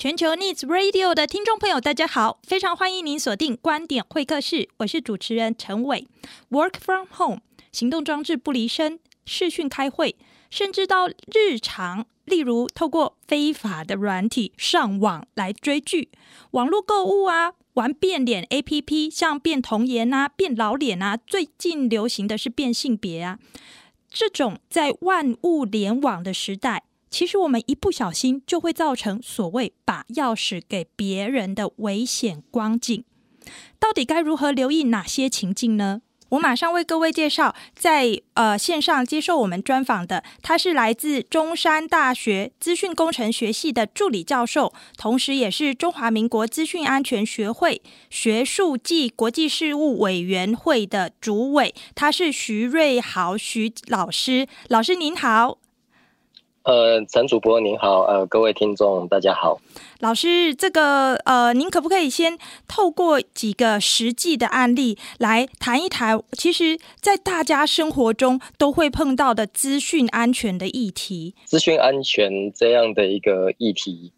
全球 Needs Radio 的听众朋友，大家好，非常欢迎您锁定观点会客室，我是主持人陈伟。Work from home，行动装置不离身，视讯开会，甚至到日常，例如透过非法的软体上网来追剧、网络购物啊，玩变脸 APP，像变童颜啊、变老脸啊，最近流行的是变性别啊，这种在万物联网的时代。其实我们一不小心就会造成所谓把钥匙给别人的危险光景，到底该如何留意哪些情境呢？我马上为各位介绍，在呃线上接受我们专访的，他是来自中山大学资讯工程学系的助理教授，同时也是中华民国资讯安全学会学术暨国际事务委员会的主委，他是徐瑞豪徐老师，老师您好。呃，陈主播您好，呃，各位听众大家好。老师，这个呃，您可不可以先透过几个实际的案例来谈一谈？其实，在大家生活中都会碰到的资讯安全的议题。资讯安全这样的一个议题，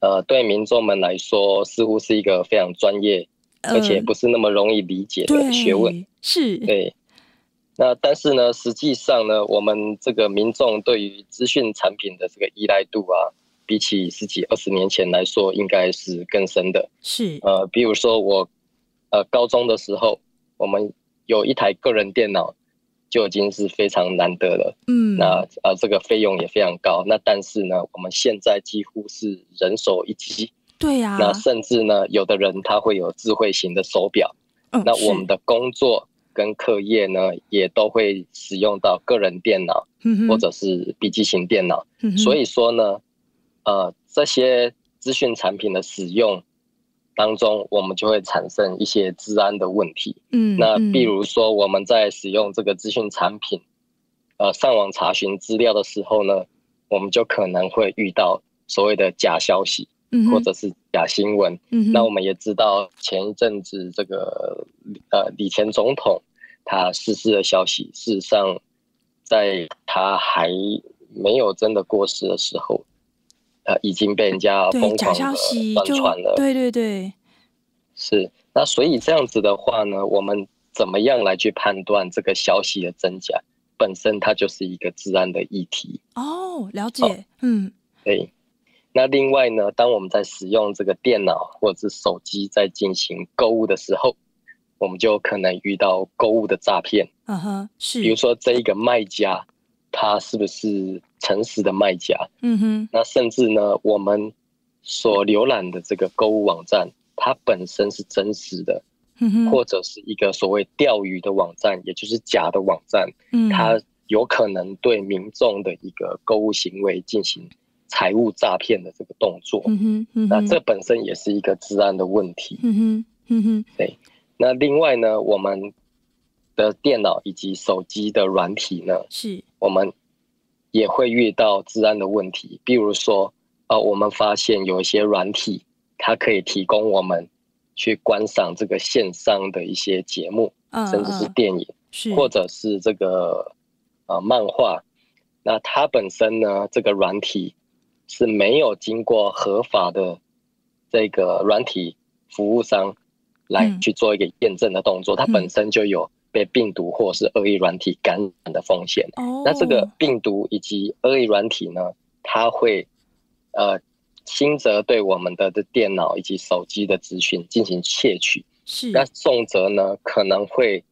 呃，对民众们来说，似乎是一个非常专业，而且不是那么容易理解的学问。呃、是，对。那但是呢，实际上呢，我们这个民众对于资讯产品的这个依赖度啊，比起十几二十年前来说，应该是更深的。是呃，比如说我呃高中的时候，我们有一台个人电脑就已经是非常难得了。嗯，那呃这个费用也非常高。那但是呢，我们现在几乎是人手一机。对呀、啊。那甚至呢，有的人他会有智慧型的手表。嗯。那我们的工作。跟课业呢，也都会使用到个人电脑，或者是笔记型电脑。嗯、所以说呢，呃，这些资讯产品的使用当中，我们就会产生一些治安的问题。嗯，那比如说我们在使用这个资讯产品，呃，上网查询资料的时候呢，我们就可能会遇到所谓的假消息。或者是假新闻，嗯，那我们也知道前一阵子这个呃李前总统他逝世的消息，事实上在他还没有真的过世的时候，呃已经被人家疯狂的传传了，对对对，是。那所以这样子的话呢，我们怎么样来去判断这个消息的真假？本身它就是一个治安的议题。哦，了解，哦、嗯，对。那另外呢，当我们在使用这个电脑或者是手机在进行购物的时候，我们就可能遇到购物的诈骗。嗯哼，是。比如说这一个卖家，他是不是诚实的卖家？嗯哼。那甚至呢，我们所浏览的这个购物网站，它本身是真实的，嗯哼，或者是一个所谓钓鱼的网站，也就是假的网站，嗯，它有可能对民众的一个购物行为进行。财务诈骗的这个动作，嗯哼，嗯哼，那这本身也是一个治安的问题，嗯哼，嗯哼，对。那另外呢，我们的电脑以及手机的软体呢，是，我们也会遇到治安的问题。比如说，呃，我们发现有一些软体，它可以提供我们去观赏这个线上的一些节目，嗯，甚至是电影，是，或者是这个呃漫画。那它本身呢，这个软体。是没有经过合法的这个软体服务商来去做一个验证的动作，嗯，它本身就有被病毒或是恶意软体感染的风险。哦。那这个病毒以及恶意软体呢，它会呃轻则对我们的的电脑以及手机的资讯进行窃取，是。那重则呢，可能会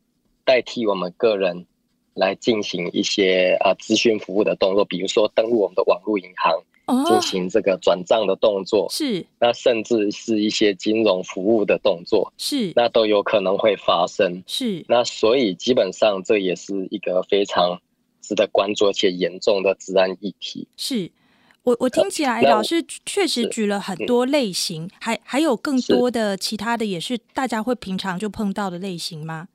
代替我们个人来进行一些啊资讯服务的动作，比如说登录我们的网络银行。进行这个转账的动作，是，那甚至是一些金融服务的动作，是，那都有可能会发生，是，那所以基本上这也是一个非常值得关注且严重的治安议题。是我我听起来老师确实举了很多类型，还还有更多的其他的也是大家会平常就碰到的类型吗？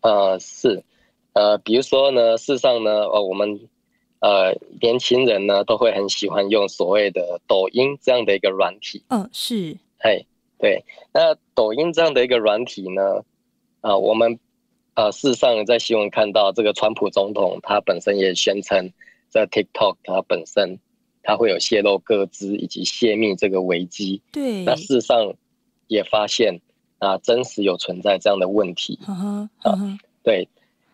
呃，是，呃，比如说呢，事实上呢，呃，我们。呃，年轻人呢都会很喜欢用所谓的抖音这样的一个软体。嗯、哦，是。哎，对。那抖音这样的一个软体呢，啊、呃，我们呃事实上在新闻看到这个川普总统他本身也宣称，在 TikTok 它本身它会有泄露各资以及泄密这个危机。对，那事实上也发现啊，真实有存在这样的问题。Uh -huh, uh -huh. 啊，对，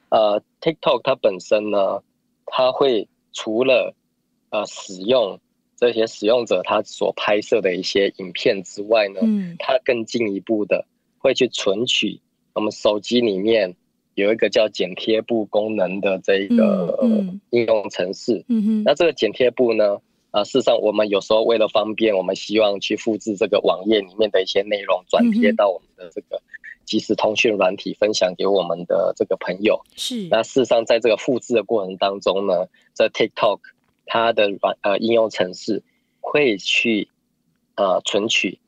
呃，TikTok 它本身呢，它会除了呃使用这些使用者他所拍摄的一些影片之外呢，嗯，它更进一步的会去存取我们手机里面。有一个叫剪贴簿功能的这个应用程式，嗯哼，那这个剪贴簿呢，啊，事实上我们有时候为了方便，我们希望去复制这个网页里面的一些内容，转贴到我们的这个即时通讯软体，分享给我们的这个朋友。是，那事实上在这个复制的过程当中呢，这 TikTok 它的软呃应用程式会去呃存取。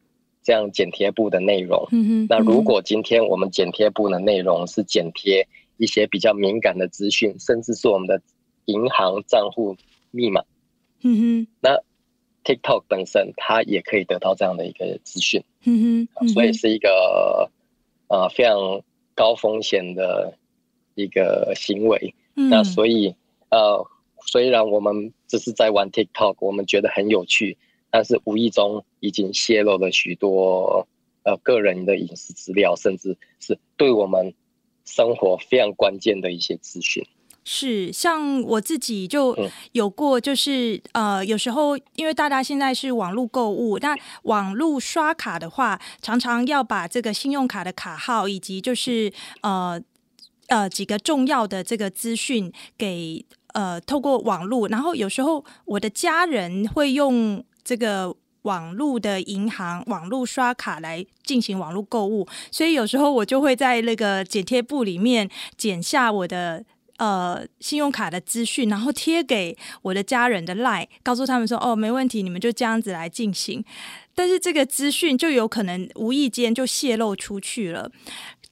这样剪贴簿的内容，嗯，那如果今天我们剪贴簿的内容是剪贴一些比较敏感的资讯，甚至是我们的银行账户密码，嗯哼，那 TikTok 本身它也可以得到这样的一个资讯，嗯哼，所以是一个呃非常高风险的一个行为。嗯，那所以呃，虽然我们只是在玩 TikTok，我们觉得很有趣。但是无意中已经泄露了许多呃个人的隐私资料，甚至是对我们生活非常关键的一些资讯。是，像我自己就有过，就是、嗯、呃，有时候因为大家现在是网络购物，那网络刷卡的话，常常要把这个信用卡的卡号以及就是呃呃几个重要的这个资讯给呃透过网络，然后有时候我的家人会用。这个网络的银行网络刷卡来进行网络购物，所以有时候我就会在那个剪贴簿里面剪下我的呃信用卡的资讯，然后贴给我的家人的 LINE，告诉他们说：“哦，没问题，你们就这样子来进行。”但是这个资讯就有可能无意间就泄露出去了。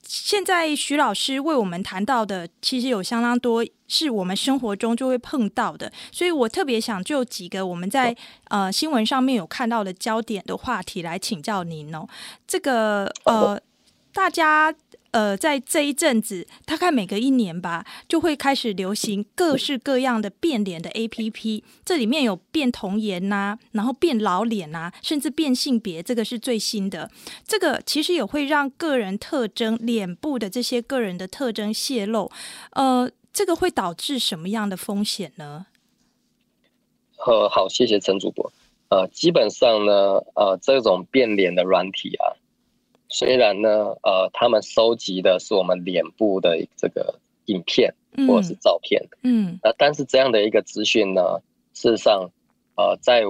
现在徐老师为我们谈到的，其实有相当多是我们生活中就会碰到的，所以我特别想就几个我们在呃新闻上面有看到的焦点的话题来请教您哦。这个呃，大家。呃，在这一阵子，大概每隔一年吧，就会开始流行各式各样的变脸的 APP。这里面有变童颜呐、然后变老脸呐、甚至变性别，这个是最新的。这个其实也会让个人特征、脸部的这些个人的特征泄露。呃，这个会导致什么样的风险呢？呃，好，谢谢陈主播。呃，基本上呢，呃，这种变脸的软体啊。虽然呢，呃，他们收集的是我们脸部的这个影片或者是照片，嗯，那、嗯、但是这样的一个资讯呢，事实上，呃，在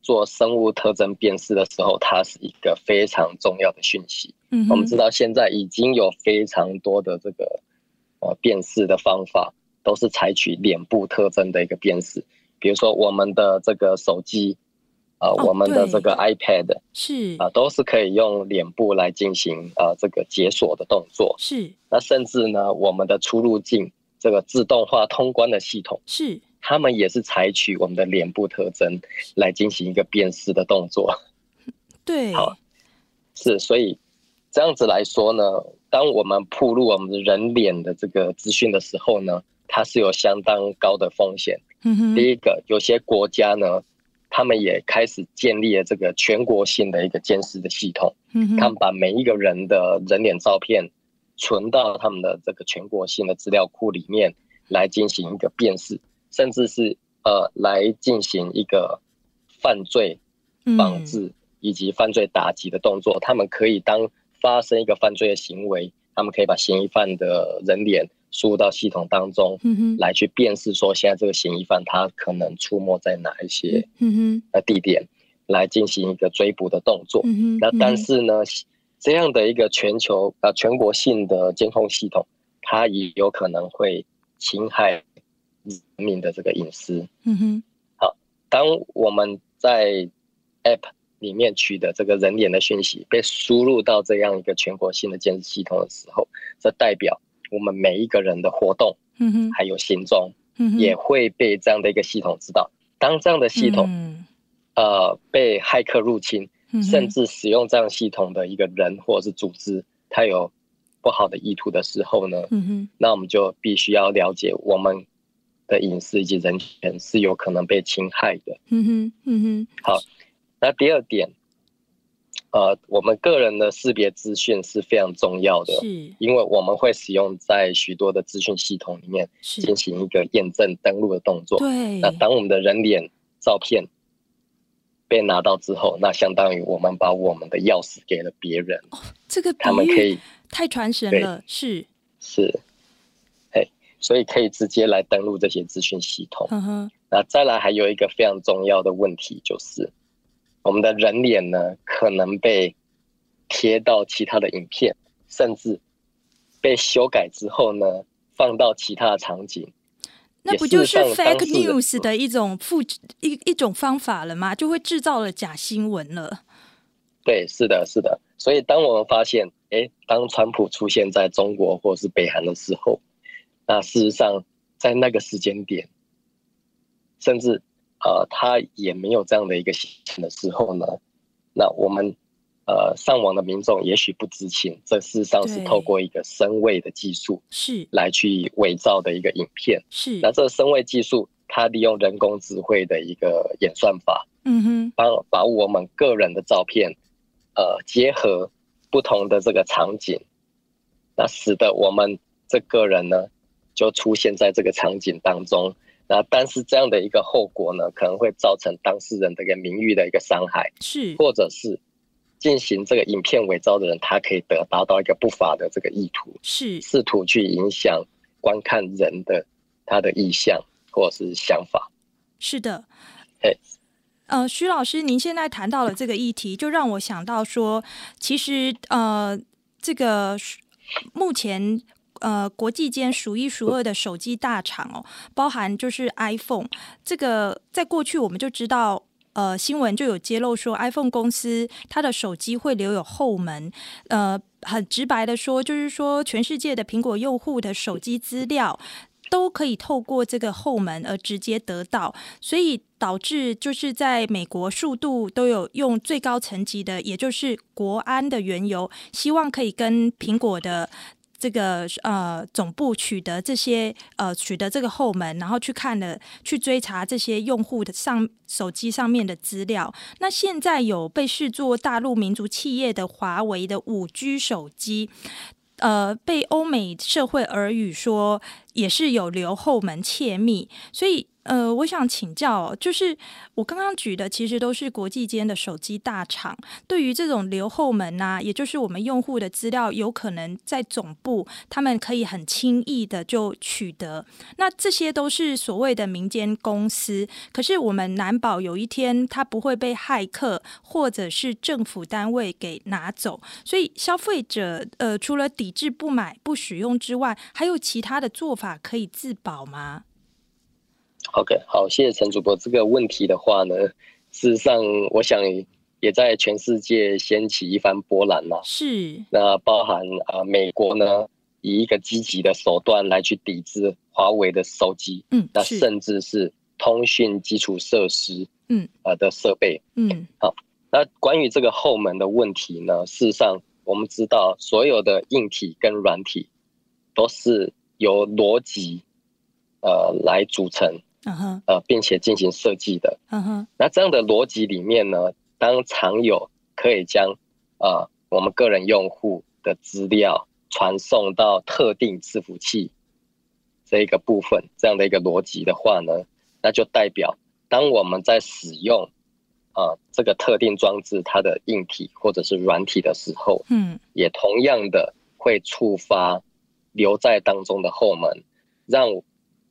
做生物特征辨识的时候，它是一个非常重要的讯息。嗯，我们知道现在已经有非常多的这个呃辨识的方法，都是采取脸部特征的一个辨识，比如说我们的这个手机。啊、呃，我们的这个 iPad 是啊，都是可以用脸部来进行啊这个解锁的动作。是，那甚至呢，我们的出入境这个自动化通关的系统是，他们也是采取我们的脸部特征来进行一个辨识的动作。对，好，是，所以这样子来说呢，当我们曝露我们的人脸的这个资讯的时候呢，它是有相当高的风险。嗯哼，第一个，有些国家呢。他们也开始建立了这个全国性的一个监视的系统，嗯，他们把每一个人的人脸照片存到他们的这个全国性的资料库里面来进行一个辨识，甚至是呃来进行一个犯罪防治以及犯罪打击的动作。他们可以当发生一个犯罪的行为，他们可以把嫌疑犯的人脸。输入到系统当中，来去辨识说现在这个嫌疑犯他可能出没在哪一些呃地点，来进行一个追捕的动作。那但是呢，这样的一个全球呃全国性的监控系统，它也有可能会侵害人民的这个隐私。嗯哼。好，当我们在 App 里面取得这个人脸的讯息被输入到这样一个全国性的监视系统的时候，这代表。我们每一个人的活动，嗯，还有行踪，嗯，也会被这样的一个系统知道。当这样的系统，嗯，呃，被骇客入侵，嗯，甚至使用这样系统的一个人或者是组织，他有不好的意图的时候呢，嗯，那我们就必须要了解我们的隐私以及人权是有可能被侵害的。嗯哼，嗯哼。好，那第二点，呃，我们个人的识别资讯是非常重要的，是，因为我们会使用在许多的资讯系统里面进行一个验证登录的动作。对。那当我们的人脸照片被拿到之后，那相当于我们把我们的钥匙给了别人。哦，这个他们可以太传神了，是是。哎所以可以直接来登录这些资讯系统。嗯哼。那再来还有一个非常重要的问题，就是我们的人脸呢，可能被贴到其他的影片，甚至被修改之后呢，放到其他的场景。那不就是 fake news 的一种复制一一种方法了吗？就会制造了假新闻了。对，是的，是的。所以当我们发现，哎，当川普出现在中国或是北韩的时候，那事实上，在那个时间点，甚至呃，他也没有这样的一个心情的时候呢，那我们呃上网的民众也许不知情，这事实上是透过一个声位的技术是来去伪造的一个影片是。那这个声位技术，它利用人工智慧的一个演算法，嗯哼，帮把我们个人的照片，呃，结合不同的这个场景，那使得我们这个人呢。就出现在这个场景当中，那但是这样的一个后果呢，可能会造成当事人的一个名誉的一个伤害，是，或者是进行这个影片伪造的人，他可以得达到一个不法的这个意图，是试图去影响观看人的他的意向或者是想法。是的，哎，呃，徐老师，您现在谈到了这个议题，就让我想到说，其实呃，这个目前。呃，国际间数一数二的手机大厂哦，包含就是 iPhone。这个在过去我们就知道，呃，新闻就有揭露说，iPhone 公司它的手机会留有后门。呃，很直白的说，就是说全世界的苹果用户的手机资料都可以透过这个后门而直接得到，所以导致就是在美国数度都有用最高层级的，也就是国安的缘由，希望可以跟苹果的。这个呃总部取得这些呃取得这个后门，然后去看了去追查这些用户的上手机上面的资料。那现在有被视作大陆民族企业的华为的五 G 手机，呃，被欧美社会耳语说也是有留后门窃密，所以。呃，我想请教，就是我刚刚举的，其实都是国际间的手机大厂，对于这种留后门呐、也就是我们用户的资料有可能在总部，他们可以很轻易的就取得。那这些都是所谓的民间公司，可是我们难保有一天它不会被骇客或者是政府单位给拿走。所以消费者呃，除了抵制不买不使用之外，还有其他的做法可以自保吗？OK，好，谢谢陈主播。这个问题的话呢，事实上，我想也在全世界掀起一番波澜呐。是。那包含啊、呃，美国呢，以一个积极的手段来去抵制华为的手机，嗯，那甚至是通讯基础设施，嗯，呃的设备，嗯，好。那关于这个后门的问题呢，事实上，我们知道所有的硬体跟软体都是由逻辑呃来组成。呃，并且进行设计的，那这样的逻辑里面呢，当常有可以将呃我们个人用户的资料传送到特定伺服器这一个部分，这样的一个逻辑的话呢，那就代表当我们在使用呃这个特定装置它的硬体或者是软体的时候，嗯，也同样的会触发留在当中的后门，让。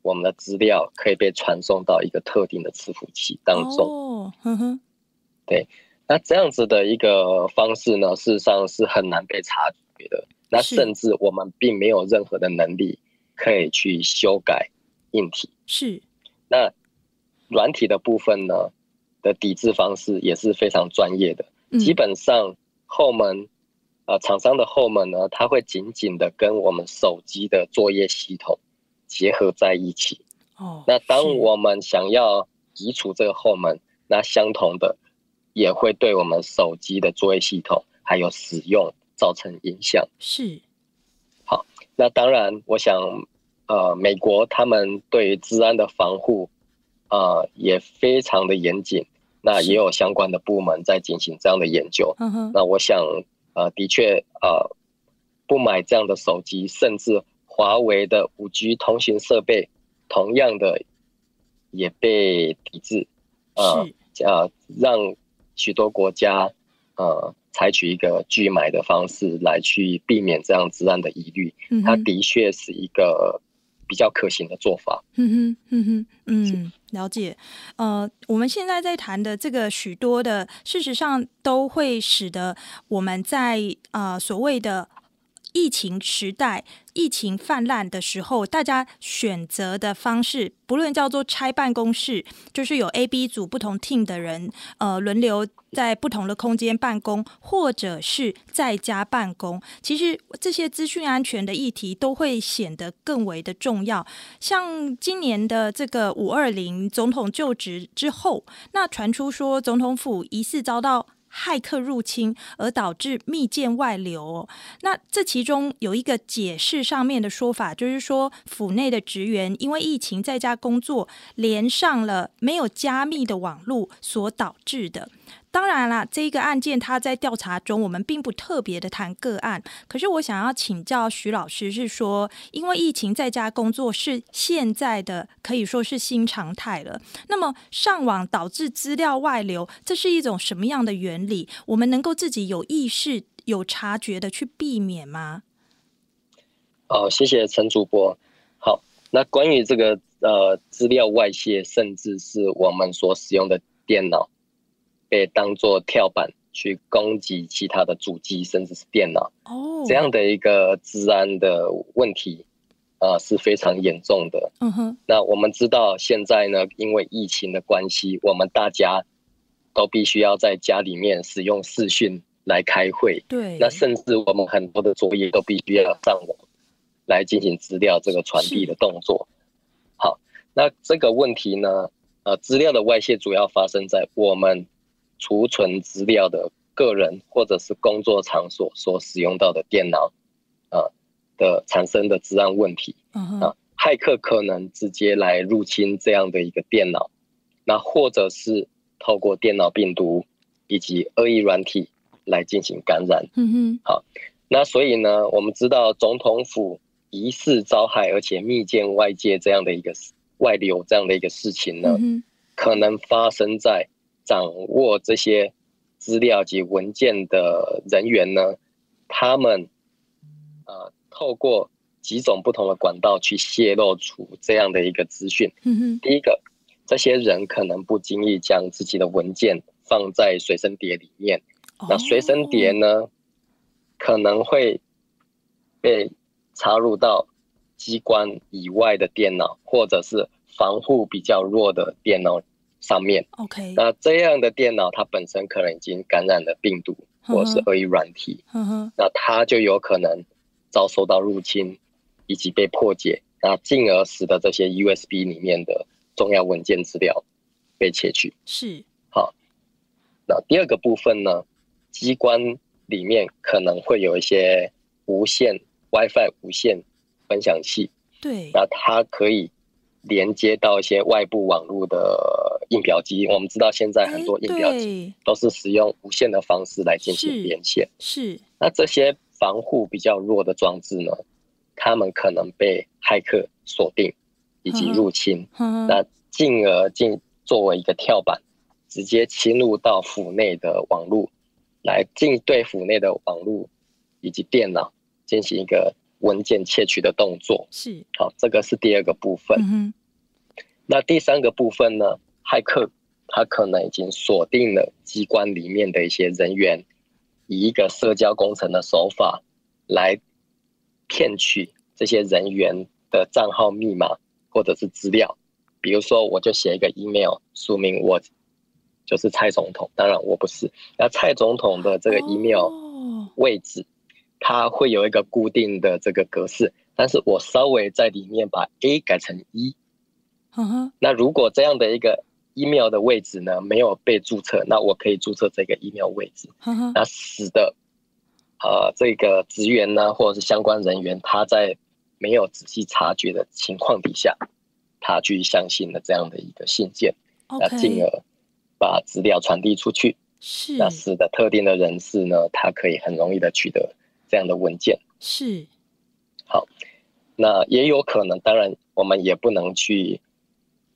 我们的资料可以被传送到一个特定的伺服器当中。哦，哼哼，对，那这样子的一个方式呢，事实上是很难被察觉的。那甚至我们并没有任何的能力可以去修改硬体。是。那软体的部分呢的抵制方式也是非常专业的。嗯。基本上后门，呃，厂商的后门呢，它会紧紧的跟我们手机的作业系统。结合在一起。哦，那当我们想要移除这个后门，那相同的也会对我们手机的作业系统还有使用造成影响。是。好，那当然，我想呃，美国他们对于治安的防护，呃，也非常的严谨。那也有相关的部门在进行这样的研究。那我想，呃，的确，呃，不买这样的手机，甚至华为的五 G 通讯设备，同样的也被抵制。呃，呃，让许多国家，呃，采取一个拒买的方式来去避免这样治安的疑虑。它的确是一个。比较可行的做法。嗯哼，嗯哼，嗯，了解。呃，我们现在在谈的这个许多的，事实上都会使得我们在呃所谓的。疫情时代，疫情泛滥的时候，大家选择的方式，不论叫做拆办公室，就是有 A、B 组不同 team 的人，呃，轮流在不同的空间办公，或者是在家办公。其实这些资讯安全的议题都会显得更为的重要。像今年的这个五二零总统就职之后，那传出说总统府疑似遭到。骇客入侵而导致密件外流，那这其中有一个解释上面的说法，就是说府内的职员因为疫情在家工作，连上了没有加密的网络所导致的。当然啦，这一个案件他在调查中，我们并不特别的谈个案。可是我想要请教徐老师，是说，因为疫情在家工作是现在的可以说是新常态了。那么上网导致资料外流，这是一种什么样的原理？我们能够自己有意识、有察觉的去避免吗？好，谢谢陈主播。好，那关于这个呃资料外泄，甚至是我们所使用的电脑。被当做跳板去攻击其他的主机，甚至是电脑，oh. 这样的一个治安的问题，呃，是非常严重的。嗯哼那我们知道现在呢，因为疫情的关系，我们大家都必须要在家里面使用视讯来开会。对。那甚至我们很多的作业都必须要上网来进行资料这个传递的动作。好，那这个问题呢，呃，资料的外泄主要发生在我们。储存资料的个人或者是工作场所所使用到的电脑，啊的产生的治安问题啊，骇客可能直接来入侵这样的一个电脑，那或者是透过电脑病毒以及恶意软体来进行感染。嗯哼，好，那所以呢，我们知道总统府疑似遭害，而且密件外界这样的一个外流这样的一个事情呢，可能发生在。掌握这些资料及文件的人员呢，他们呃透过几种不同的管道去泄露出这样的一个资讯。嗯。第一个，这些人可能不经意将自己的文件放在随身碟里面，那随身碟呢可能会被插入到机关以外的电脑，或者是防护比较弱的电脑。上面，OK，那这样的电脑它本身可能已经感染了病毒或者是恶意软体，uh -huh. 那它就有可能遭受到入侵以及被破解，那进而使得这些 USB 里面的重要文件资料被窃取。是，好，那第二个部分呢，机关里面可能会有一些无线 WiFi 无线分享器，对，那它可以。连接到一些外部网络的印表机，我们知道现在很多印表机都是使用无线的方式来进行连线。是，那这些防护比较弱的装置呢，他们可能被骇客锁定以及入侵，那进而进作为一个跳板，直接侵入到府内的网络，来进对府内的网络以及电脑进行一个。文件窃取的动作是好，这个是第二个部分。嗯、那第三个部分呢？骇客他可能已经锁定了机关里面的一些人员，以一个社交工程的手法来骗取这些人员的账号密码或者是资料。比如说，我就写一个 email，署名我就是蔡总统，当然我不是。那蔡总统的这个 email 位置。哦它会有一个固定的这个格式，但是我稍微在里面把 A 改成一。那如果这样的一个 email 的位置呢，没有被注册，那我可以注册这个 email 位置。那使得呃这个职员呢，或者是相关人员，他在没有仔细察觉的情况底下，他去相信了这样的一个信件，那进而把资料传递出去，是。那使得特定的人士呢，他可以很容易的取得这样的文件，是好，那也有可能，当然我们也不能去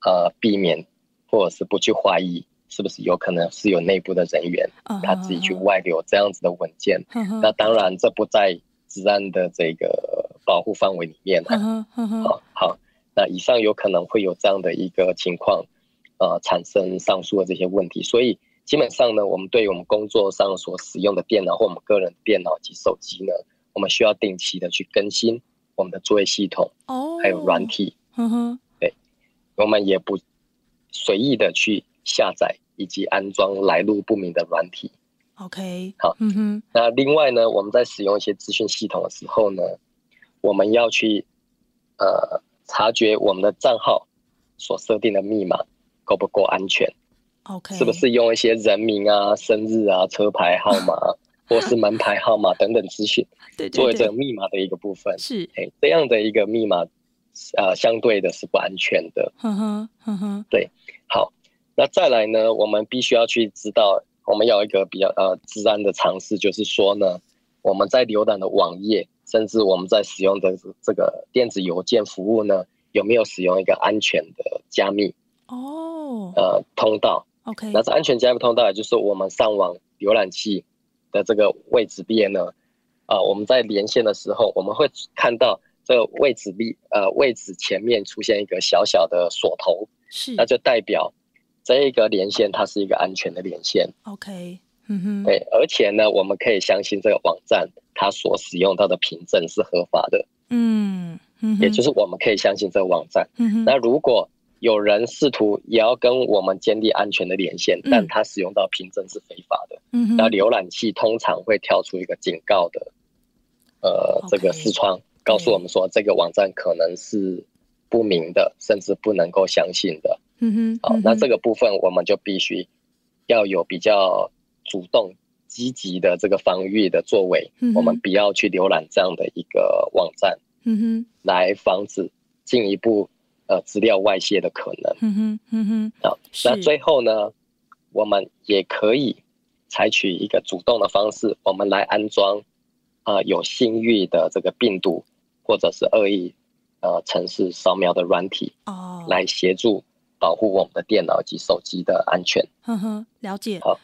呃避免，或者是不去怀疑，是不是有可能是有内部的人员他自己去外流这样子的文件，那当然这不在治安的这个保护范围里面了，好好。那以上有可能会有这样的一个情况，呃，产生上述的这些问题。所以基本上呢，我们对于我们工作上所使用的电脑或我们个人电脑及手机呢，我们需要定期的去更新我们的作业系统，哦，还有软体，嗯哼，对，我们也不随意的去下载以及安装来路不明的软体。OK，好，嗯哼。那另外呢，我们在使用一些资讯系统的时候呢，我们要去，呃。察觉我们的账号所设定的密码够不够安全？OK，是不是用一些人名啊、生日啊、车牌号码 或是门牌号码等等资讯，作为这个密码的一个部分？是，哎，这样的一个密码，呃，相对的是不安全的。哼哼哼哼，对。好，那再来呢，我们必须要去知道，我们要有一个比较呃资安的尝试，就是说呢，我们在浏览的网页。甚至我们在使用的这个电子邮件服务呢，有没有使用一个安全的加密？哦，呃，通道。OK，那这安全加密通道，也就是我们上网浏览器的这个位置边呢，啊、呃，我们在连线的时候，我们会看到这个位置立呃位置前面出现一个小小的锁头，是，那就代表这一个连线它是一个安全的连线。OK，嗯哼，对，而且呢，我们可以相信这个网站。它所使用到的凭证是合法的，嗯，嗯，也就是我们可以相信这个网站。嗯，那如果有人试图也要跟我们建立安全的连线，嗯，但他使用到凭证是非法的，嗯，那浏览器通常会跳出一个警告的，呃这个视窗，告诉我们说这个网站可能是不明的，甚至不能够相信的。嗯哼，好，那这个部分我们就必须要有比较主动。积极的这个防御的作为，嗯，我们不要去浏览这样的一个网站，嗯哼，来防止进一步呃资料外泄的可能，嗯哼，嗯哼，好，那最后呢，我们也可以采取一个主动的方式，我们来安装啊、呃、有信誉的这个病毒或者是恶意呃程式扫描的软体哦，来协助保护我们的电脑及手机的安全。嗯哼，了解。好，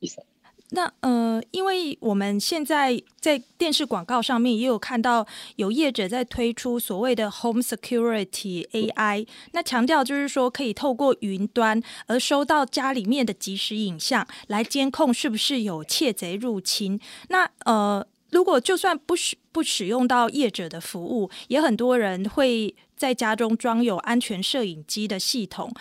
医生。那呃，因为我们现在在电视广告上面也有看到有业者在推出所谓的 Home Security AI，那强调就是说可以透过云端而收到家里面的即时影像来监控是不是有窃贼入侵。那呃，如果就算不使不使用到业者的服务，也很多人会在家中装有安全摄影机的系统。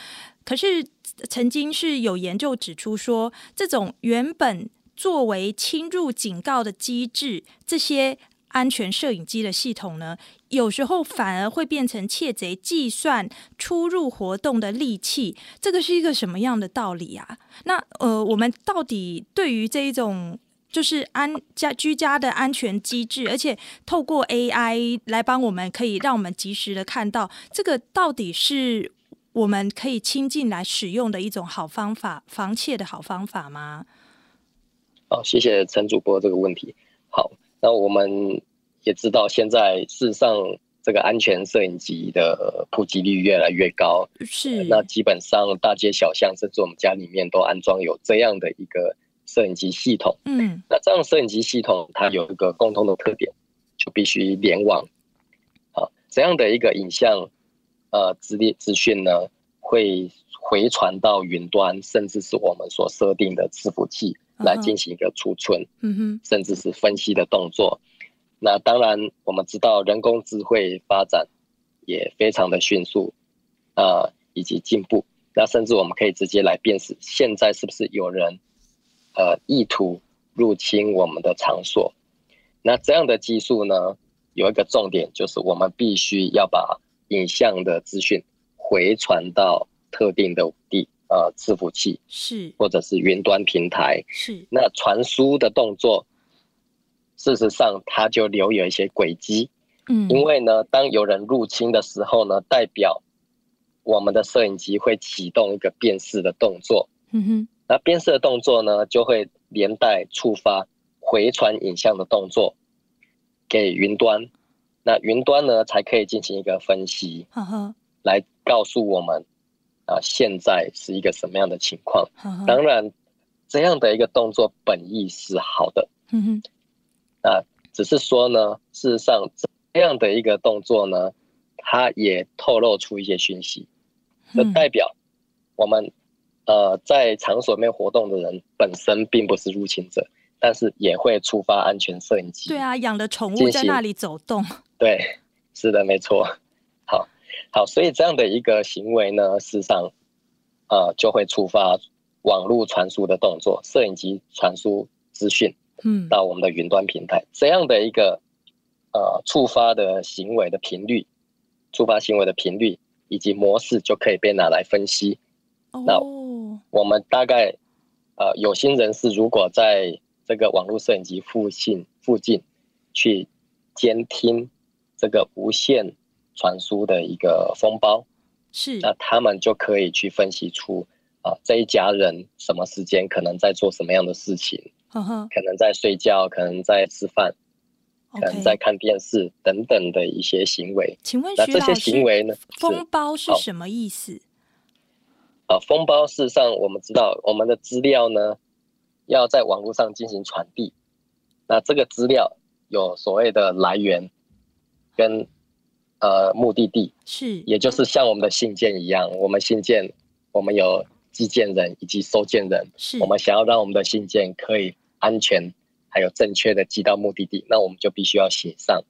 可是，曾经是有研究指出说，这种原本作为侵入警告的机制，这些安全摄影机的系统呢，有时候反而会变成窃贼计算出入活动的利器。这个是一个什么样的道理啊？那呃，我们到底对于这一种就是安家居家的安全机制，而且透过 AI 来帮我们，可以让我们及时的看到这个到底是？我们可以亲近来使用的一种好方法，防窃的好方法吗？好，谢谢陈主播这个问题。好，那我们也知道，现在事实上这个安全摄影机的普及率越来越高，是。呃，那基本上大街小巷，甚至我们家里面都安装有这样的一个摄影机系统。嗯，那这样摄影机系统它有一个共同的特点，就必须联网。好，这样的一个影像。呃，资料资讯呢，会回传到云端，甚至是我们所设定的伺服器来进行一个储存，嗯哼，甚至是分析的动作。那当然，我们知道人工智慧发展也非常的迅速，呃，以及进步。那甚至我们可以直接来辨识，现在是不是有人呃意图入侵我们的场所？那这样的技术呢，有一个重点，就是我们必须要把。影像的资讯回传到特定的地呃伺服器是，或者是云端平台是。那传输的动作，事实上它就留有一些轨迹，嗯，因为呢，当有人入侵的时候呢，代表我们的摄影机会启动一个辨识的动作。嗯哼，那辨识的动作呢，就会连带触发回传影像的动作给云端。那云端呢，才可以进行一个分析，来告诉我们啊，现在是一个什么样的情况。当然，这样的一个动作本意是好的，嗯哼，啊，只是说呢，事实上这样的一个动作呢，它也透露出一些讯息，这代表我们呃在场所里面活动的人本身并不是入侵者。但是也会触发安全摄影机。对啊，养的宠物在那里走动。对，是的，没错。好，好，所以这样的一个行为呢，事实上，呃，就会触发网络传输的动作，摄影机传输资讯，嗯，到我们的云端平台。嗯、这样的一个呃触发的行为的频率，触发行为的频率以及模式，就可以被拿来分析。哦。那我们大概呃有心人士如果在这个网络摄影机附近附近去监听这个无线传输的一个封包，是那他们就可以去分析出啊这一家人什么时间可能在做什么样的事情，呵呵可能在睡觉，可能在吃饭可能在看电视等等的一些行为。请问徐老师，那这些行为呢？封包是什么意思？啊，封包事实上我们知道我们的资料呢。要在网络上进行传递，那这个资料有所谓的来源跟呃目的地，是，也就是像我们的信件一样，我们信件我们有寄件人以及收件人，是，我们想要让我们的信件可以安全还有正确的寄到目的地，那我们就必须要写上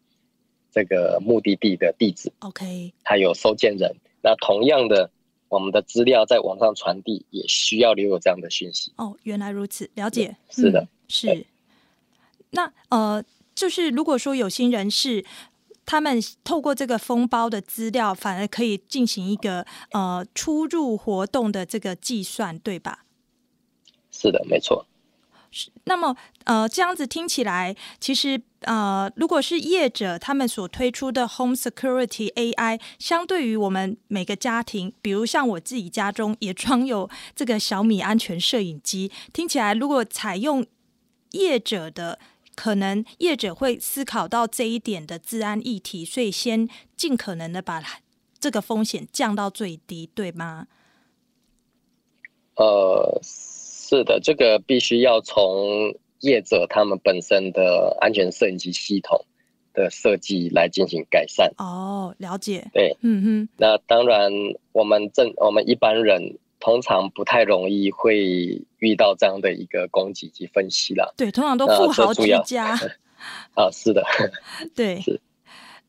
这个目的地的地址，OK，还有收件人，那同样的。我们的资料在网上传递，也需要留有这样的讯息。哦，原来如此，了解。是的，嗯、是。那呃，就是如果说有心人士，他们透过这个封包的资料，反而可以进行一个呃出入活动的这个计算，对吧？是的，没错。那么，呃，这样子听起来，其实，呃，如果是业者他们所推出的 Home Security AI，相对于我们每个家庭，比如像我自己家中也装有这个小米安全摄影机，听起来，如果采用业者的，可能业者会思考到这一点的治安议题，所以先尽可能的把这个风险降到最低，对吗？呃。是的，这个必须要从业者他们本身的安全摄影机系统的设计来进行改善。哦，了解。对，嗯哼。那当然，我们正我们一般人通常不太容易会遇到这样的一个攻击及分析了。对，通常都富豪之家。啊，是的。对。是。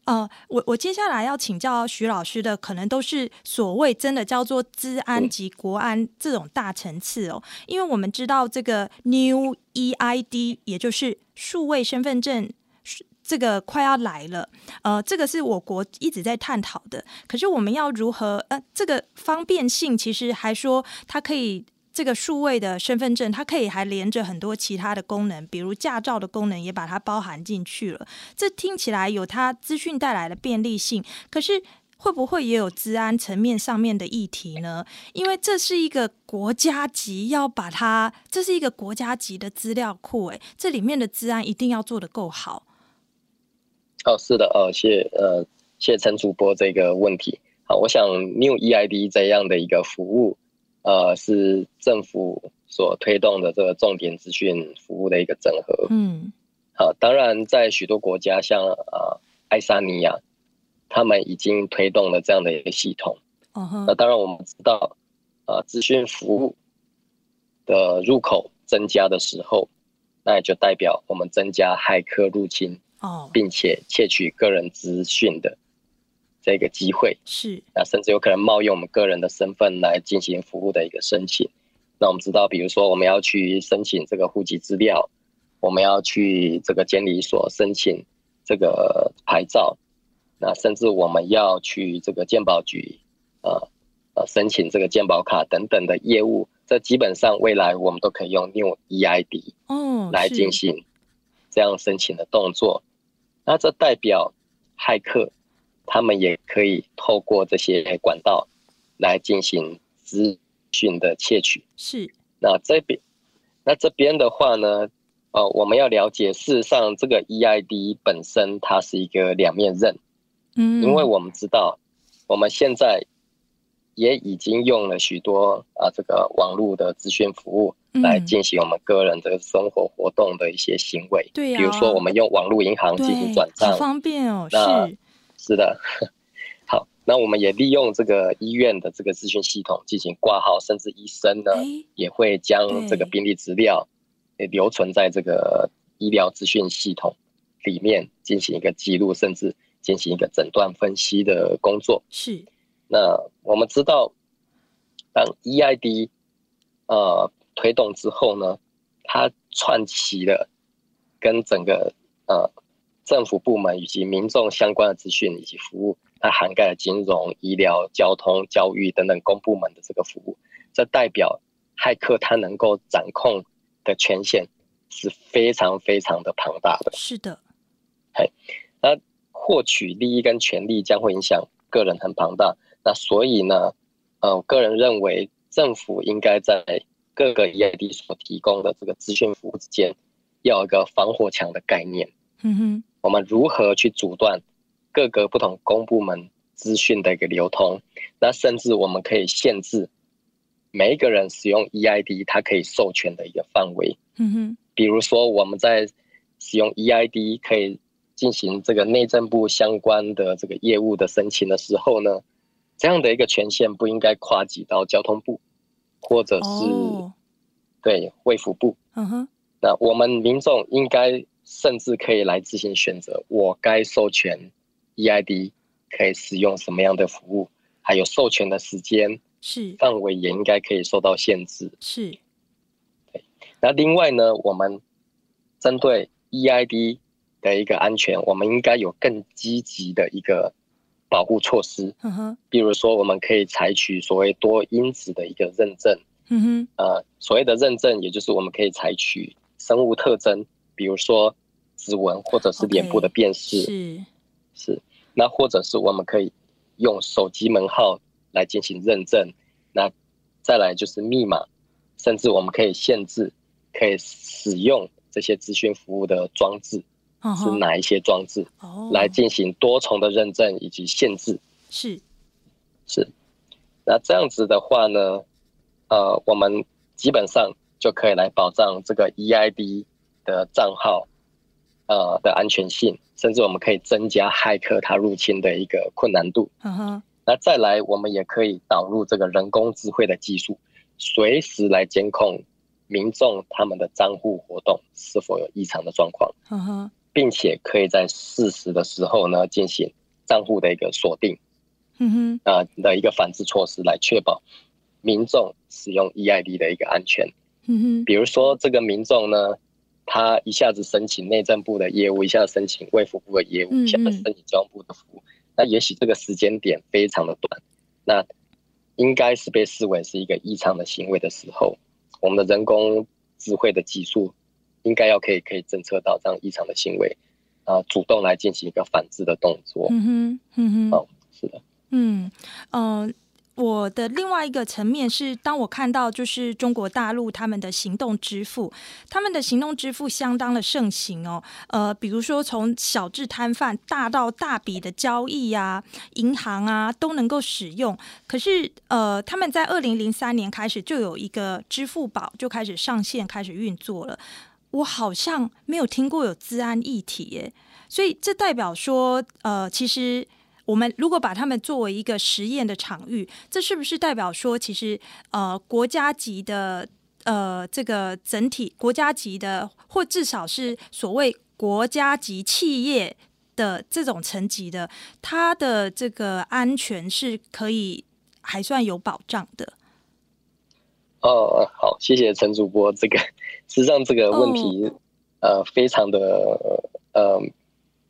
呃，我我接下来要请教徐老师的，可能都是所谓真的叫做资安及国安这种大层次哦，因为我们知道这个 New EID，也就是数位身份证，这个快要来了，呃，这个是我国一直在探讨的，可是我们要如何呃，这个方便性其实还说它可以。这个数位的身份证，它可以还连着很多其他的功能，比如驾照的功能也把它包含进去了。这听起来有它资讯带来的便利性，可是会不会也有治安层面上面的议题呢？因为这是一个国家级，要把它，这是一个国家级的资料库，哎，这里面的治安一定要做得够好。哦，是的，哦，谢呃，谢谢陈主播这个问题。好，我想 New EID 这样的一个服务。呃，是政府所推动的这个重点资讯服务的一个整合。嗯，好，当然在许多国家，像呃爱沙尼亚，他们已经推动了这样的一个系统。Uh huh. 那当然我们知道，呃，资讯服务的入口增加的时候，那也就代表我们增加骇客入侵，uh. 并且窃取个人资讯的。这个机会是，那甚至有可能冒用我们个人的身份来进行服务的一个申请。那我们知道，比如说我们要去申请这个户籍资料，我们要去这个监理所申请这个牌照，那甚至我们要去这个鉴保局，呃呃申请这个鉴保卡等等的业务，这基本上未来我们都可以用 New EID 哦来进行这样申请的动作。那这代表。骇客他们也可以透过这些管道来进行资讯的窃取。是。那这边，那这边的话呢，呃，我们要了解，事实上这个 EID 本身它是一个两面刃。嗯。因为我们知道，我们现在也已经用了许多啊这个网络的资讯服务。来进行我们个人的生活活动的一些行为，对呀、啊，比如说我们用网络银行进行转账，好方便哦。那是是的，好，那我们也利用这个医院的这个资讯系统进行挂号，甚至医生呢也会将这个病历资料也留存在这个医疗资讯系统里面进行一个记录，甚至进行一个诊断分析的工作。是，那我们知道，当 EID 呃。推动之后呢，它串起了跟整个呃政府部门以及民众相关的资讯以及服务，它涵盖了金融、医疗、交通、教育等等公部门的这个服务。这代表骇客他能够掌控的权限是非常非常的庞大的。是的，嘿，那获取利益跟权利将会影响个人很庞大。那所以呢，呃，我个人认为政府应该在各个 EID 所提供的这个资讯服务之间，要有一个防火墙的概念。嗯哼，我们如何去阻断各个不同公部门资讯的一个流通？那甚至我们可以限制每一个人使用 EID，它可以授权的一个范围。嗯哼，比如说我们在使用 EID 可以进行这个内政部相关的这个业务的申请的时候呢，这样的一个权限不应该跨级到交通部。或者是、oh. 对卫福部嗯哼那我们民众应该甚至可以来自行选择，我该授权 EID 可以使用什么样的服务，还有授权的时间是范围也应该可以受到限制。是，对。那另外呢，我们针对 EID 的一个安全，我们应该有更积极的一个。保护措施，嗯哼，比如说我们可以采取所谓多因子的一个认证，嗯哼，呃，所谓的认证，也就是我们可以采取生物特征，比如说指纹或者是脸部的辨识，是是，那或者是我们可以用手机门号来进行认证，那再来就是密码，甚至我们可以限制可以使用这些资讯服务的装置。是哪一些装置来进行多重的认证以及限制？是是，那这样子的话呢，呃，我们基本上就可以来保障这个 EID 的账号呃的安全性，甚至我们可以增加骇客他入侵的一个困难度。嗯哼，那再来，我们也可以导入这个人工智慧的技术，随时来监控民众他们的账户活动是否有异常的状况。嗯哼。并且可以在适时的时候呢，进行账户的一个锁定，嗯哼，啊的一个反制措施，来确保民众使用 EID 的一个安全。嗯哼，比如说这个民众呢，他一下子申请内政部的业务，一下子申请卫福部的业务，一下子申请交通部的服务，那也许这个时间点非常的短，那应该是被视为是一个异常的行为的时候，我们的人工智慧的技术。应该要可以可以侦测到这样异常的行为，啊、呃，主动来进行一个反制的动作。嗯哼，嗯哼，哦，是的，嗯，呃，我的另外一个层面是，当我看到就是中国大陆他们的行动支付，他们的行动支付相当的盛行哦，呃，比如说从小至摊贩，大到大笔的交易啊，银行啊都能够使用。可是，呃，他们在二零零三年开始就有一个支付宝就开始上线，开始运作了。我好像没有听过有资安议题耶，所以这代表说，呃，其实我们如果把他们作为一个实验的场域，这是不是代表说，其实呃，国家级的呃这个整体国家级的，或至少是所谓国家级企业的这种层级的，它的这个安全是可以还算有保障的？哦，好，谢谢陈主播这个。实际上这个问题，呃，非常的呃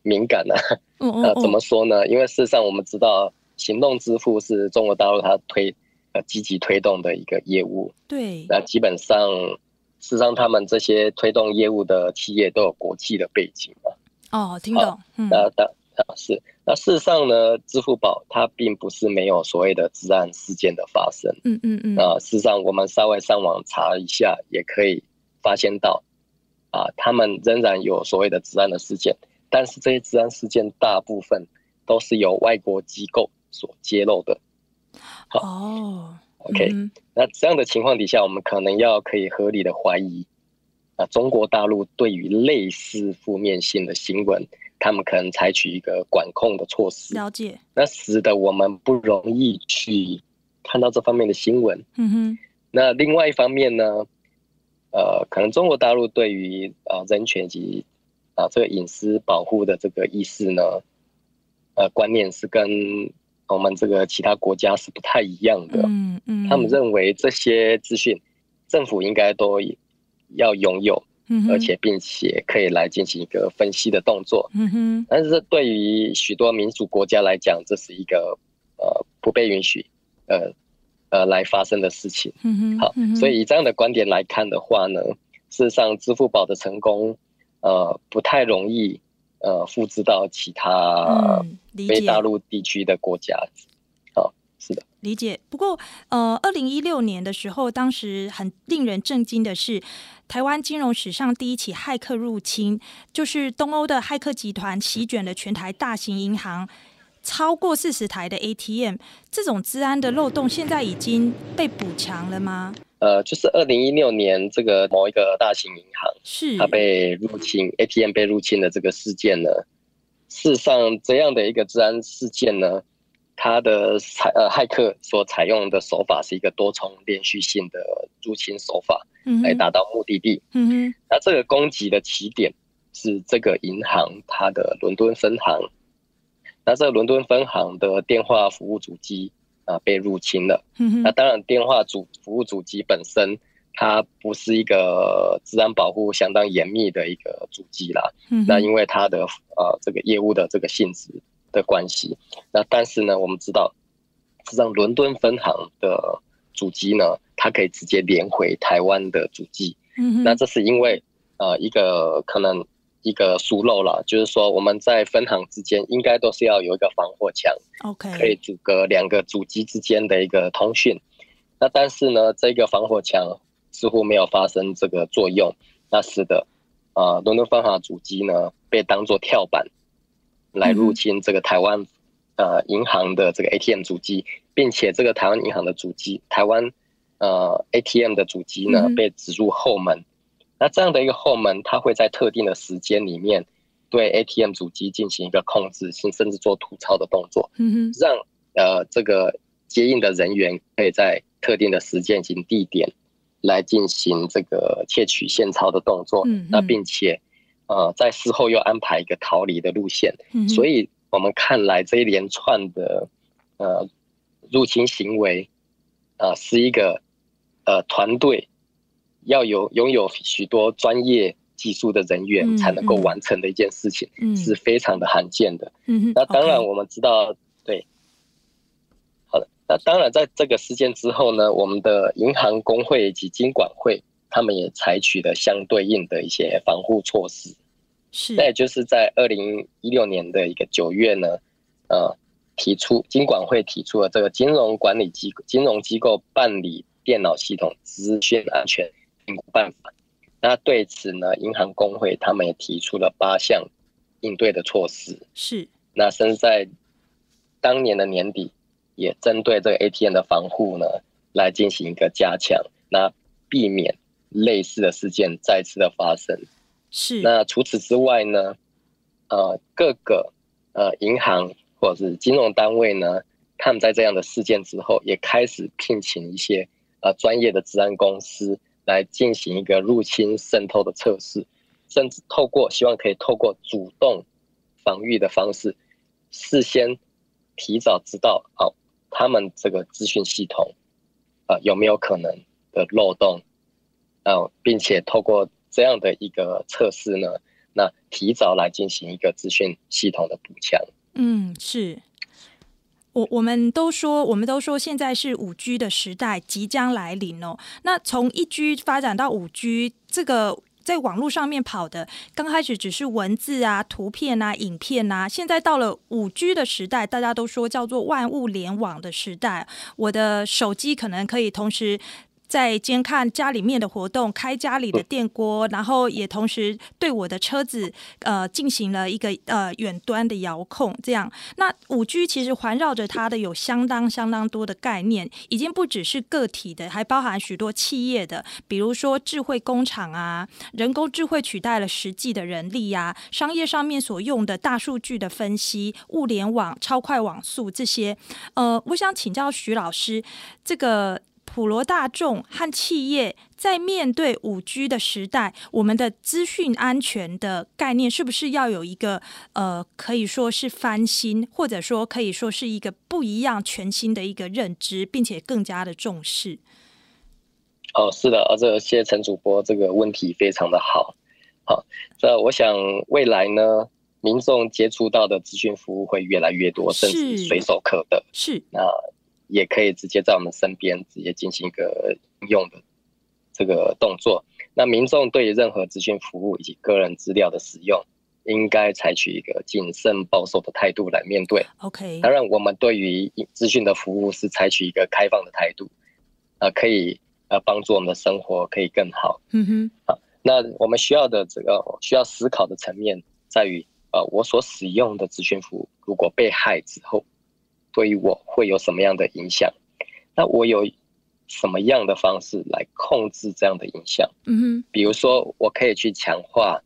敏感呢、啊。呃，怎么说呢？因为事实上我们知道，行动支付是中国大陆它推呃积极推动的一个业务。对。那基本上，事实上他们这些推动业务的企业都有国际的背景嘛。哦，听懂。嗯。那当啊，是。那事实上呢，支付宝它并不是没有所谓的治安事件的发生。嗯嗯嗯。啊，事实上我们稍微上网查一下，也可以发现到，啊，他们仍然有所谓的治安的事件，但是这些治安事件大部分都是由外国机构所揭露的。好。哦。OK，嗯。那这样的情况底下，我们可能要可以合理的怀疑。啊，中国大陆对于类似负面性的新闻，他们可能采取一个管控的措施。了解。那使得我们不容易去看到这方面的新闻。嗯哼。那另外一方面呢，呃，可能中国大陆对于啊、呃、人权及啊、呃、这个隐私保护的这个意识呢，呃，观念是跟我们这个其他国家是不太一样的。嗯嗯。他们认为这些资讯，政府应该都。要拥有，而且并且可以来进行一个分析的动作。嗯哼，但是对于许多民主国家来讲，这是一个呃不被允许呃呃来发生的事情。嗯哼，好，所以以这样的观点来看的话呢，事实上支付宝的成功呃不太容易呃复制到其他非大陆地区的国家。是的，理解。不过，呃，二零一六年的时候，当时很令人震惊的是，台湾金融史上第一起骇客入侵，就是东欧的骇客集团席卷了全台大型银行，超过四十台的 ATM。这种治安的漏洞，现在已经被补强了吗？呃，就是二零一六年这个某一个大型银行是它被入侵，ATM 被入侵的这个事件呢，事实上这样的一个治安事件呢。它的采呃骇客所采用的手法是一个多重连续性的入侵手法，来达到目的地。嗯哼，那这个攻击的起点是这个银行它的伦敦分行，那这个伦敦分行的电话服务主机啊被入侵了。那当然电话主服务主机本身它不是一个资安保护相当严密的一个主机啦。嗯，那因为它的呃这个业务的这个性质。的关系，那但是呢，我们知道，实际上伦敦分行的主机呢，它可以直接连回台湾的主机。嗯，那这是因为呃一个可能一个疏漏了，就是说我们在分行之间应该都是要有一个防火墙，OK，可以阻隔两个主机之间的一个通讯。那但是呢，这个防火墙似乎没有发生这个作用，那使得啊伦敦分行主机呢被当作跳板。来入侵这个台湾呃银行的这个 ATM 主机，并且这个台湾银行的主机，台湾呃 ATM 的主机呢被植入后门。那这样的一个后门，它会在特定的时间里面对 ATM 主机进行一个控制，甚甚至做吐槽的动作，让呃这个接应的人员可以在特定的时间及地点来进行这个窃取现钞的动作。那并且。呃，在事后又安排一个逃离的路线，嗯，所以我们看来这一连串的呃入侵行为，呃，是一个呃团队要有拥有许多专业技术的人员才能够完成的一件事情，嗯，是非常的罕见的。嗯，那当然我们知道，嗯，对，好的，那当然在这个事件之后呢，我们的银行工会以及金管会。他们也采取了相对应的一些防护措施，是。那也就是在二零一六年的一个九月呢，呃，提出金管会提出了这个金融管理机构、金融机构办理电脑系统资讯安全评估办法。那对此呢，银行工会他们也提出了八项应对的措施。是。那甚至在当年的年底，也针对这个 ATM 的防护呢，来进行一个加强，那避免。类似的事件再次的发生，是。那除此之外呢，呃，各个呃银行或者是金融单位呢，他们在这样的事件之后，也开始聘请一些呃专业的治安公司来进行一个入侵渗透的测试，甚至透过希望可以透过主动防御的方式，事先提早知道哦，他们这个资讯系统呃有没有可能的漏洞。呃，并且透过这样的一个测试呢，那提早来进行一个资讯系统的补强。嗯，是我我们都说，我们都说现在是五 G 的时代即将来临哦。那从一 G 发展到五 G，这个在网络上面跑的，刚开始只是文字啊、图片啊、影片啊，现在到了五 G 的时代，大家都说叫做万物联网的时代，我的手机可能可以同时。在监看家里面的活动，开家里的电锅，然后也同时对我的车子呃进行了一个呃远端的遥控，这样。那五 G 其实环绕着它的有相当相当多的概念，已经不只是个体的，还包含许多企业的，比如说智慧工厂啊，人工智慧取代了实际的人力呀、啊，商业上面所用的大数据的分析、物联网、超快网速这些。呃，我想请教徐老师，这个。普罗大众和企业在面对五 G 的时代，我们的资讯安全的概念是不是要有一个呃，可以说是翻新，或者说可以说是一个不一样、全新的一个认知，并且更加的重视？哦，是的，而这谢谢陈主播这个问题非常的好。好，这我想未来呢，民众接触到的资讯服务会越来越多，甚至随手可得。是那。也可以直接在我们身边直接进行一个应用的这个动作。那民众对于任何资讯服务以及个人资料的使用，应该采取一个谨慎保守的态度来面对。OK，当然我们对于资讯的服务是采取一个开放的态度，呃，可以呃帮助我们的生活可以更好。嗯哼，好，那我们需要的这个需要思考的层面在于，呃，我所使用的资讯服务如果被害之后。对于我会有什么样的影响？那我有什么样的方式来控制这样的影响？嗯哼，比如说，我可以去强化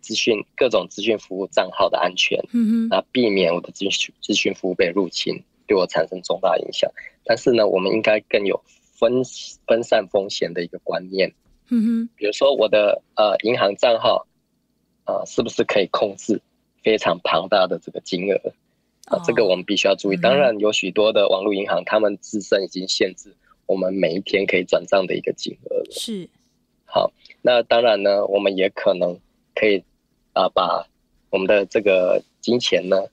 资讯各种资讯服务账号的安全，嗯哼，那避免我的资讯资讯服务被入侵，对我产生重大影响。但是呢，我们应该更有分分散风险的一个观念，嗯哼，比如说我的呃银行账号，呃，是不是可以控制非常庞大的这个金额？啊，这个我们必须要注意。当然，有许多的网络银行，他们自身已经限制我们每一天可以转账的一个金额了。是。好，那当然呢，我们也可能可以啊，把我们的这个金钱呢，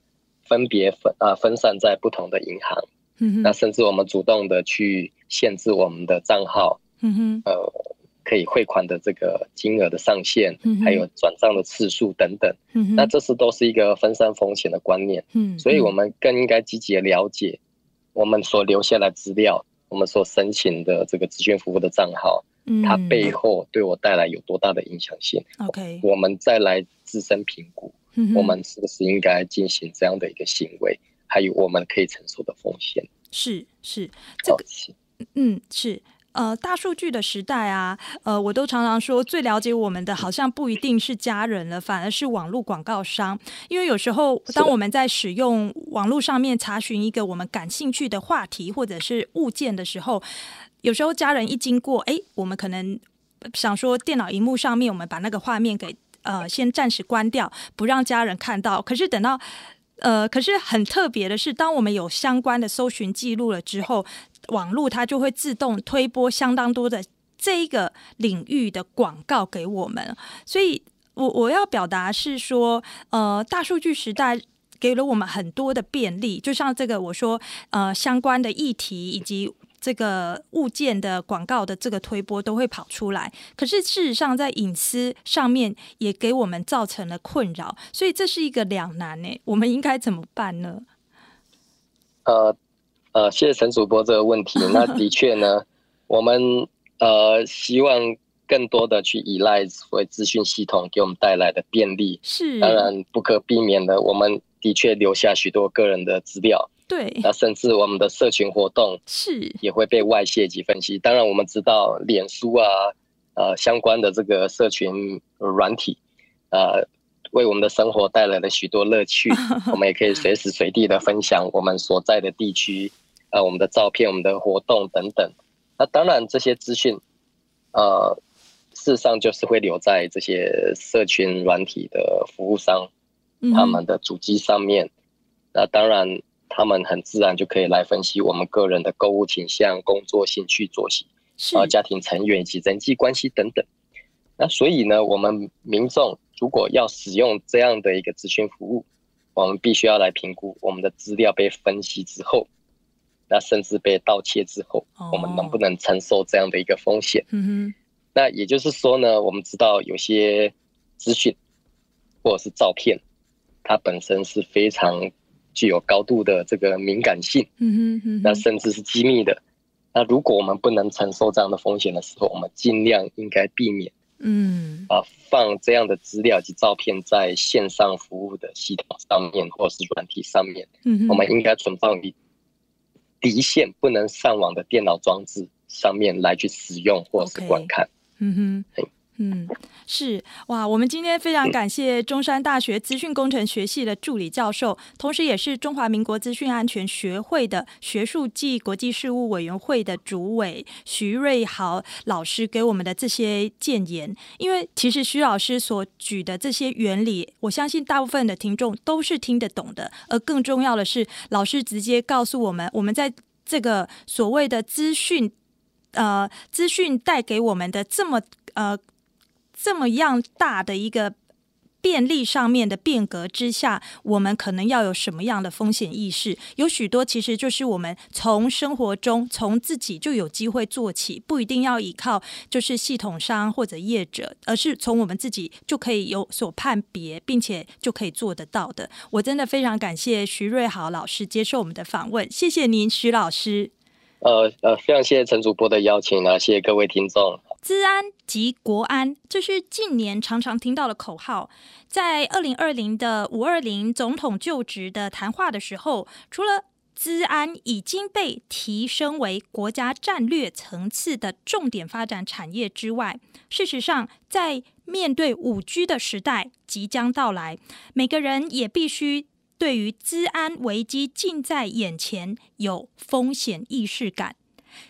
分别分啊分散在不同的银行。嗯哼。那甚至我们主动的去限制我们的账号。嗯哼。呃。可以汇款的这个金额的上限，还有转账的次数等等，那这是都是一个分散风险的观念。嗯所以我们更应该积极的了解我们所留下来资料，我们所申请的这个资讯服务的账号，它背后对我带来有多大的影响性？OK，我们再来自身评估，我们是不是应该进行这样的一个行为，还有我们可以承受的风险。是是，这个嗯是。呃，大数据的时代啊，呃，我都常常说，最了解我们的好像不一定是家人了，反而是网络广告商。因为有时候，当我们在使用网络上面查询一个我们感兴趣的话题或者是物件的时候，有时候家人一经过，哎，我们可能想说，电脑荧幕上面我们把那个画面给呃先暂时关掉，不让家人看到。可是等到呃，可是很特别的是，当我们有相关的搜寻记录了之后。网络它就会自动推播相当多的这一个领域的广告给我们，所以我我要表达是说，呃，大数据时代给了我们很多的便利，就像这个我说，呃，相关的议题以及这个物件的广告的这个推波都会跑出来，可是事实上在隐私上面也给我们造成了困扰，所以这是一个两难呢，我们应该怎么办呢？呃。呃，谢谢陈主播这个问题。那 的确呢，我们呃希望更多的去依赖所谓资讯系统给我们带来的便利。是，当然不可避免的，我们的确留下许多个人的资料。对，那甚至我们的社群活动是也会被外泄及分析。当然，我们知道脸书啊，呃相关的这个社群软体，呃。为我们的生活带来了许多乐趣，我们也可以随时随地的分享我们所在的地区，呃，我们的照片、我们的活动等等。那当然，这些资讯，呃，事实上就是会留在这些社群软体的服务商他们的主机上面。那当然，他们很自然就可以来分析我们个人的购物倾向、工作兴趣、作息，啊，家庭成员以及人际关系等等。那所以呢，我们民众。如果要使用这样的一个咨询服务，我们必须要来评估我们的资料被分析之后，那甚至被盗窃之后，我们能不能承受这样的一个风险？嗯哼。那也就是说呢，我们知道有些资讯或者是照片，它本身是非常具有高度的这个敏感性，嗯哼，那甚至是机密的。那如果我们不能承受这样的风险的时候，我们尽量应该避免，嗯，啊，放这样的资料及照片在线上服务的系统上面或是软体上面，嗯，我们应该存放于离线不能上网的电脑装置上面来去使用或是观看。Okay. 嗯哼，嗯，是哇，我们今天非常感谢中山大学资讯工程学系的助理教授，同时也是中华民国资讯安全学会的学术暨国际事务委员会的主委徐瑞豪老师给我们的这些建言。因为其实徐老师所举的这些原理，我相信大部分的听众都是听得懂的。而更重要的是，老师直接告诉我们，我们在这个所谓的资讯。呃，资讯带给我们的这么呃这么样大的一个便利上面的变革之下，我们可能要有什么样的风险意识？有许多其实就是我们从生活中从自己就有机会做起，不一定要依靠就是系统商或者业者，而是从我们自己就可以有所判别，并且就可以做得到的。我真的非常感谢徐瑞豪老师接受我们的访问，谢谢您，徐老师。呃呃，非常谢谢陈主播的邀请啊，谢谢各位听众。资安及国安，这是近年常常听到的口号。在二零二零的五二零总统就职的谈话的时候，除了资安已经被提升为国家战略层次的重点发展产业之外，事实上，在面对五 G 的时代即将到来，每个人也必须。对于资安危机近在眼前，有风险意识感。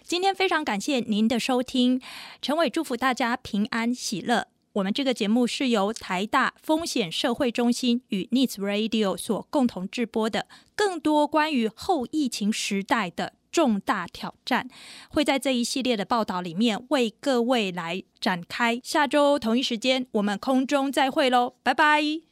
今天非常感谢您的收听，陈伟祝福大家平安喜乐。我们这个节目是由台大风险社会中心与 News Radio 所共同制播的。更多关于后疫情时代的重大挑战，会在这一系列的报道里面为各位来展开。下周同一时间，我们空中再会喽，拜拜。